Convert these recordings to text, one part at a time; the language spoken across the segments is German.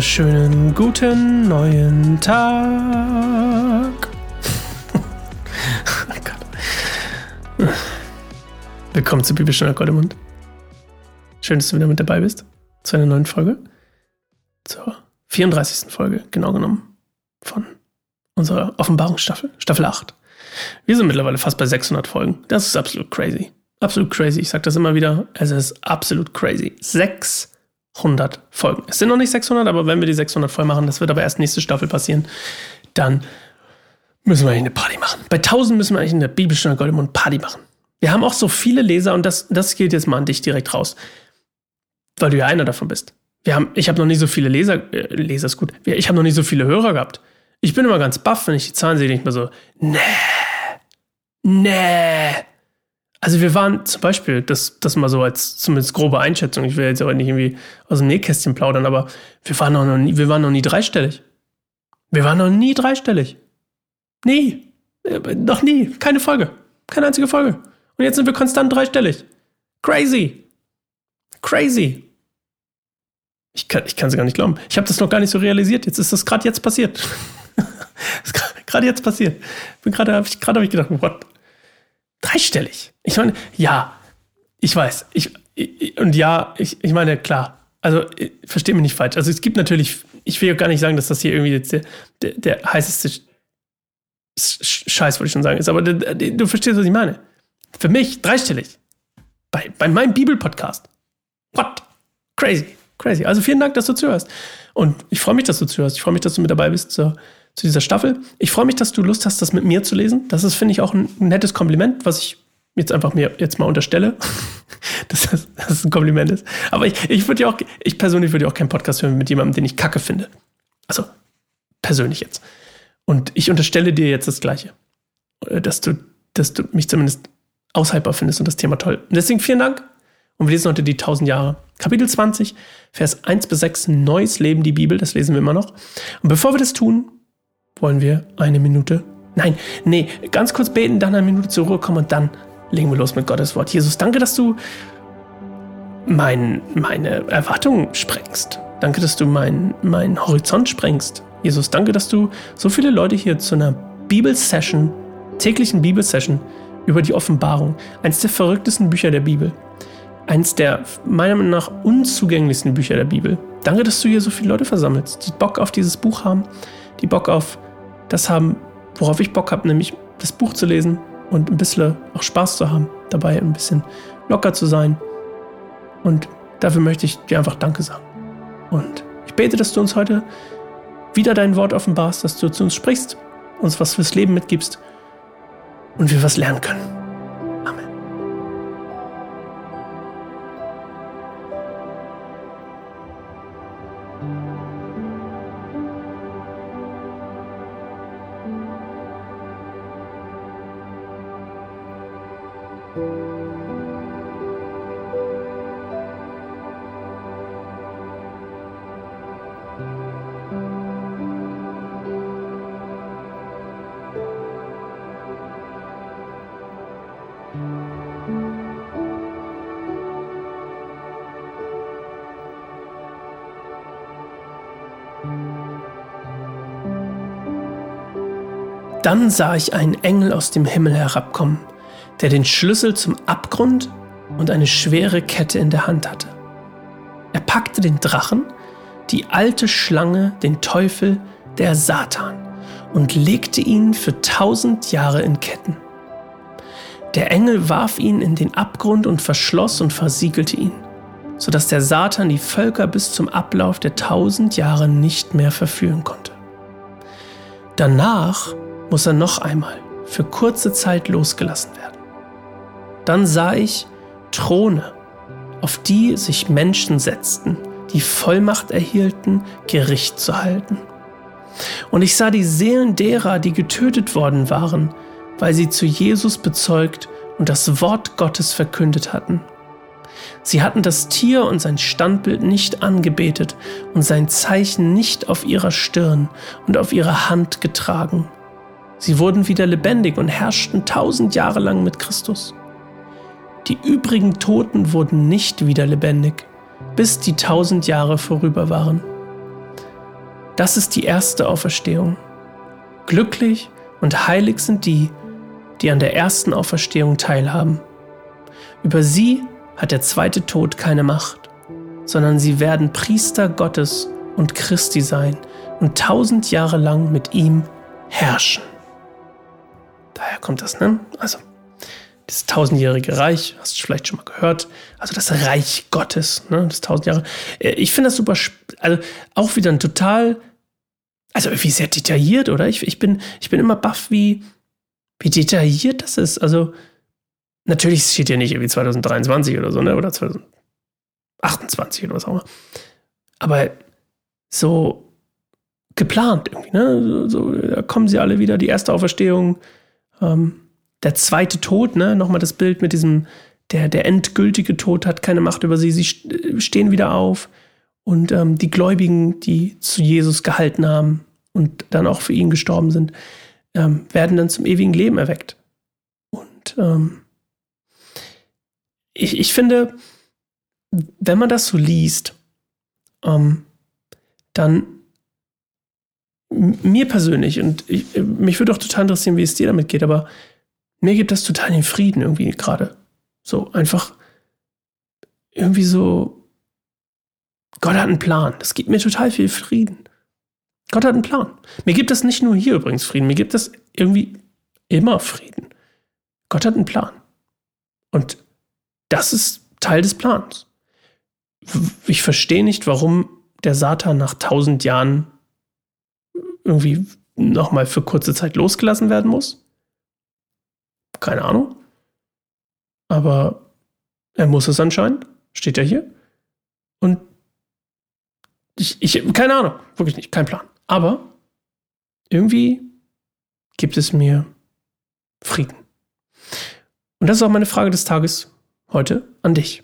wunderschönen guten neuen Tag. oh Gott. Willkommen zu Bibelstunde Goldemund. Schön, dass du wieder mit dabei bist zu einer neuen Folge. Zur 34. Folge, genau genommen, von unserer Offenbarungsstaffel, Staffel 8. Wir sind mittlerweile fast bei 600 Folgen. Das ist absolut crazy. Absolut crazy. Ich sage das immer wieder. Es ist absolut crazy. 600 100 Folgen. Es sind noch nicht 600, aber wenn wir die 600 voll machen, das wird aber erst nächste Staffel passieren, dann müssen wir eigentlich eine Party machen. Bei 1000 müssen wir eigentlich eine Bibelstunde Goldemund Party machen. Wir haben auch so viele Leser und das, das geht jetzt mal an dich direkt raus, weil du ja einer davon bist. Wir haben, ich habe noch nie so viele Leser, äh, Leser ist gut, ich habe noch nie so viele Hörer gehabt. Ich bin immer ganz baff, wenn ich die Zahlen sehe, denke ich mir so, nee, nee, also wir waren zum Beispiel, das, das mal so als zumindest grobe Einschätzung, ich will jetzt aber nicht irgendwie aus dem Nähkästchen plaudern, aber wir waren noch nie, wir waren noch nie dreistellig. Wir waren noch nie dreistellig. Nie. Äh, noch nie. Keine Folge. Keine einzige Folge. Und jetzt sind wir konstant dreistellig. Crazy. Crazy. Ich kann es ich gar nicht glauben. Ich habe das noch gar nicht so realisiert. Jetzt ist das gerade jetzt passiert. gerade jetzt passiert. Bin gerade habe ich gerade habe ich gedacht, what? Dreistellig. Ich meine, ja, ich weiß. Ich, ich und ja, ich, ich meine, klar. Also, verstehe mich nicht falsch. Also, es gibt natürlich, ich will ja gar nicht sagen, dass das hier irgendwie jetzt der, der, der heißeste Scheiß, wollte ich schon sagen, ist, aber du, du verstehst, was ich meine. Für mich dreistellig. Bei, bei meinem Bibel-Podcast. What? Crazy. Crazy. Also vielen Dank, dass du zuhörst. Und ich freue mich, dass du zuhörst. Ich freue mich, dass du mit dabei bist zur zu dieser Staffel. Ich freue mich, dass du Lust hast, das mit mir zu lesen. Das ist, finde ich, auch ein nettes Kompliment, was ich jetzt einfach mir jetzt mal unterstelle, dass das, dass das ein Kompliment ist. Aber ich, ich würde ja auch, ich persönlich würde ja auch keinen Podcast hören mit jemandem, den ich kacke finde. Also, persönlich jetzt. Und ich unterstelle dir jetzt das Gleiche. Äh, dass du, dass du mich zumindest aushaltbar findest und das Thema toll. Und deswegen vielen Dank. Und wir lesen heute die 1000 Jahre. Kapitel 20, Vers 1 bis 6, Neues Leben, die Bibel, das lesen wir immer noch. Und bevor wir das tun, wollen wir eine Minute? Nein, nee, ganz kurz beten, dann eine Minute zur Ruhe kommen und dann legen wir los mit Gottes Wort. Jesus, danke, dass du mein, meine Erwartungen sprengst. Danke, dass du meinen mein Horizont sprengst. Jesus, danke, dass du so viele Leute hier zu einer Bibelsession, täglichen Bibelsession über die Offenbarung, eines der verrücktesten Bücher der Bibel, eines der meiner Meinung nach unzugänglichsten Bücher der Bibel. Danke, dass du hier so viele Leute versammelst, die Bock auf dieses Buch haben, die Bock auf das haben, worauf ich Bock habe, nämlich das Buch zu lesen und ein bisschen auch Spaß zu haben, dabei ein bisschen locker zu sein. Und dafür möchte ich dir einfach Danke sagen. Und ich bete, dass du uns heute wieder dein Wort offenbarst, dass du zu uns sprichst, uns was fürs Leben mitgibst und wir was lernen können. Dann sah ich einen Engel aus dem Himmel herabkommen, der den Schlüssel zum Abgrund und eine schwere Kette in der Hand hatte. Er packte den Drachen, die alte Schlange, den Teufel, der Satan, und legte ihn für tausend Jahre in Ketten. Der Engel warf ihn in den Abgrund und verschloss und versiegelte ihn, sodass der Satan die Völker bis zum Ablauf der tausend Jahre nicht mehr verführen konnte. Danach muss er noch einmal für kurze Zeit losgelassen werden. Dann sah ich Throne, auf die sich Menschen setzten, die Vollmacht erhielten, Gericht zu halten. Und ich sah die Seelen derer, die getötet worden waren, weil sie zu Jesus bezeugt und das Wort Gottes verkündet hatten. Sie hatten das Tier und sein Standbild nicht angebetet und sein Zeichen nicht auf ihrer Stirn und auf ihrer Hand getragen. Sie wurden wieder lebendig und herrschten tausend Jahre lang mit Christus. Die übrigen Toten wurden nicht wieder lebendig, bis die tausend Jahre vorüber waren. Das ist die erste Auferstehung. Glücklich und heilig sind die, die an der ersten Auferstehung teilhaben. Über sie hat der zweite Tod keine Macht, sondern sie werden Priester Gottes und Christi sein und tausend Jahre lang mit ihm herrschen. Daher kommt das, ne? Also, das tausendjährige Reich, hast du vielleicht schon mal gehört. Also das Reich Gottes, ne? Das tausend Jahre. Äh, ich finde das super, also auch wieder ein total, also irgendwie sehr detailliert, oder? Ich, ich, bin, ich bin immer baff, wie, wie detailliert das ist. Also, natürlich steht hier nicht irgendwie 2023 oder so, ne? Oder 2028 oder was auch immer. Aber so geplant irgendwie, ne? So, da kommen sie alle wieder, die erste Auferstehung, ähm, der zweite Tod, ne? Nochmal das Bild mit diesem, der, der endgültige Tod hat keine Macht über sie, sie stehen wieder auf. Und ähm, die Gläubigen, die zu Jesus gehalten haben und dann auch für ihn gestorben sind, ähm, werden dann zum ewigen Leben erweckt. Und ähm, ich, ich finde, wenn man das so liest, ähm, dann mir persönlich, und ich, mich würde auch total interessieren, wie es dir damit geht, aber mir gibt das total den Frieden irgendwie gerade. So einfach irgendwie so, Gott hat einen Plan. Das gibt mir total viel Frieden. Gott hat einen Plan. Mir gibt das nicht nur hier übrigens Frieden, mir gibt das irgendwie immer Frieden. Gott hat einen Plan. Und das ist Teil des Plans. Ich verstehe nicht, warum der Satan nach tausend Jahren irgendwie nochmal für kurze Zeit losgelassen werden muss. Keine Ahnung. Aber er muss es anscheinend. Steht ja hier. Und ich, ich, keine Ahnung, wirklich nicht, kein Plan. Aber irgendwie gibt es mir Frieden. Und das ist auch meine Frage des Tages heute an dich.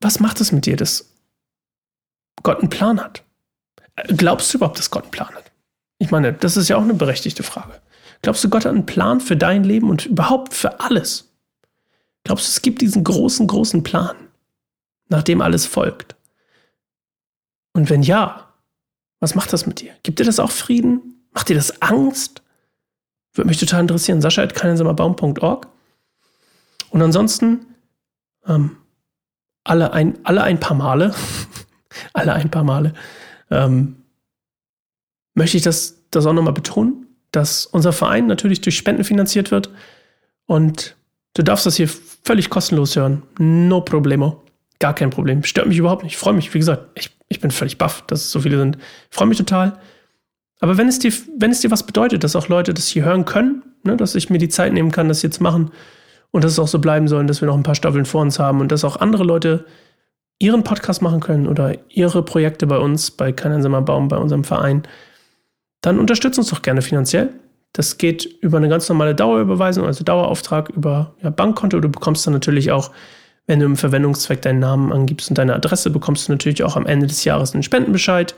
Was macht es mit dir, dass Gott einen Plan hat? Glaubst du überhaupt, dass Gott einen Plan hat? Ich meine, das ist ja auch eine berechtigte Frage. Glaubst du, Gott hat einen Plan für dein Leben und überhaupt für alles? Glaubst du, es gibt diesen großen, großen Plan, nach dem alles folgt? Und wenn ja, was macht das mit dir? Gibt dir das auch Frieden? Macht dir das Angst? Würde mich total interessieren. Sascha at keinensammerbaum.org. Und ansonsten, ähm, alle, ein, alle ein paar Male, alle ein paar Male, ähm, möchte ich das, das auch nochmal betonen, dass unser Verein natürlich durch Spenden finanziert wird und du darfst das hier völlig kostenlos hören. No problemo. Gar kein Problem. Stört mich überhaupt nicht. Ich freue mich, wie gesagt, ich, ich bin völlig baff, dass es so viele sind. Ich freue mich total. Aber wenn es, dir, wenn es dir was bedeutet, dass auch Leute das hier hören können, ne, dass ich mir die Zeit nehmen kann, das zu machen und dass es auch so bleiben soll, dass wir noch ein paar Staffeln vor uns haben und dass auch andere Leute ihren Podcast machen können oder ihre Projekte bei uns, bei Kein Baum, bei unserem Verein, dann unterstützt uns doch gerne finanziell. Das geht über eine ganz normale Dauerüberweisung, also Dauerauftrag über ja, Bankkonto. Du bekommst dann natürlich auch, wenn du im Verwendungszweck deinen Namen angibst und deine Adresse, bekommst du natürlich auch am Ende des Jahres einen Spendenbescheid.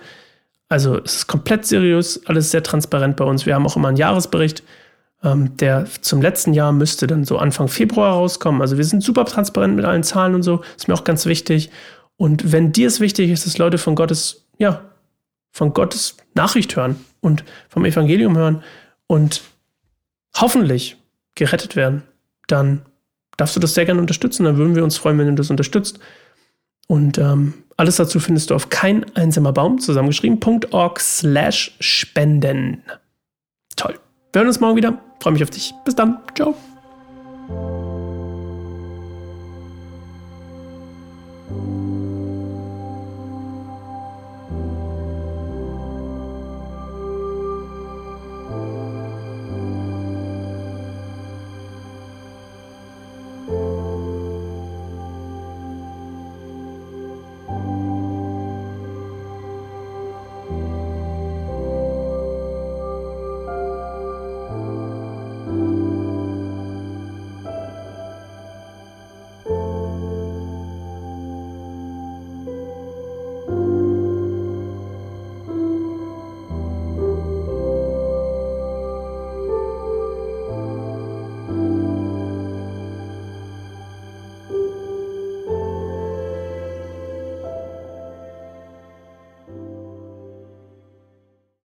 Also es ist komplett seriös, alles sehr transparent bei uns. Wir haben auch immer einen Jahresbericht, ähm, der zum letzten Jahr müsste dann so Anfang Februar rauskommen. Also wir sind super transparent mit allen Zahlen und so. Ist mir auch ganz wichtig. Und wenn dir es wichtig ist, dass Leute von Gottes, ja, von Gottes Nachricht hören und vom Evangelium hören und hoffentlich gerettet werden, dann darfst du das sehr gerne unterstützen. Dann würden wir uns freuen, wenn du das unterstützt. Und ähm, alles dazu findest du auf kein einsamer Baum zusammengeschrieben.org slash spenden. Toll. Wir hören uns morgen wieder. Freue mich auf dich. Bis dann. Ciao.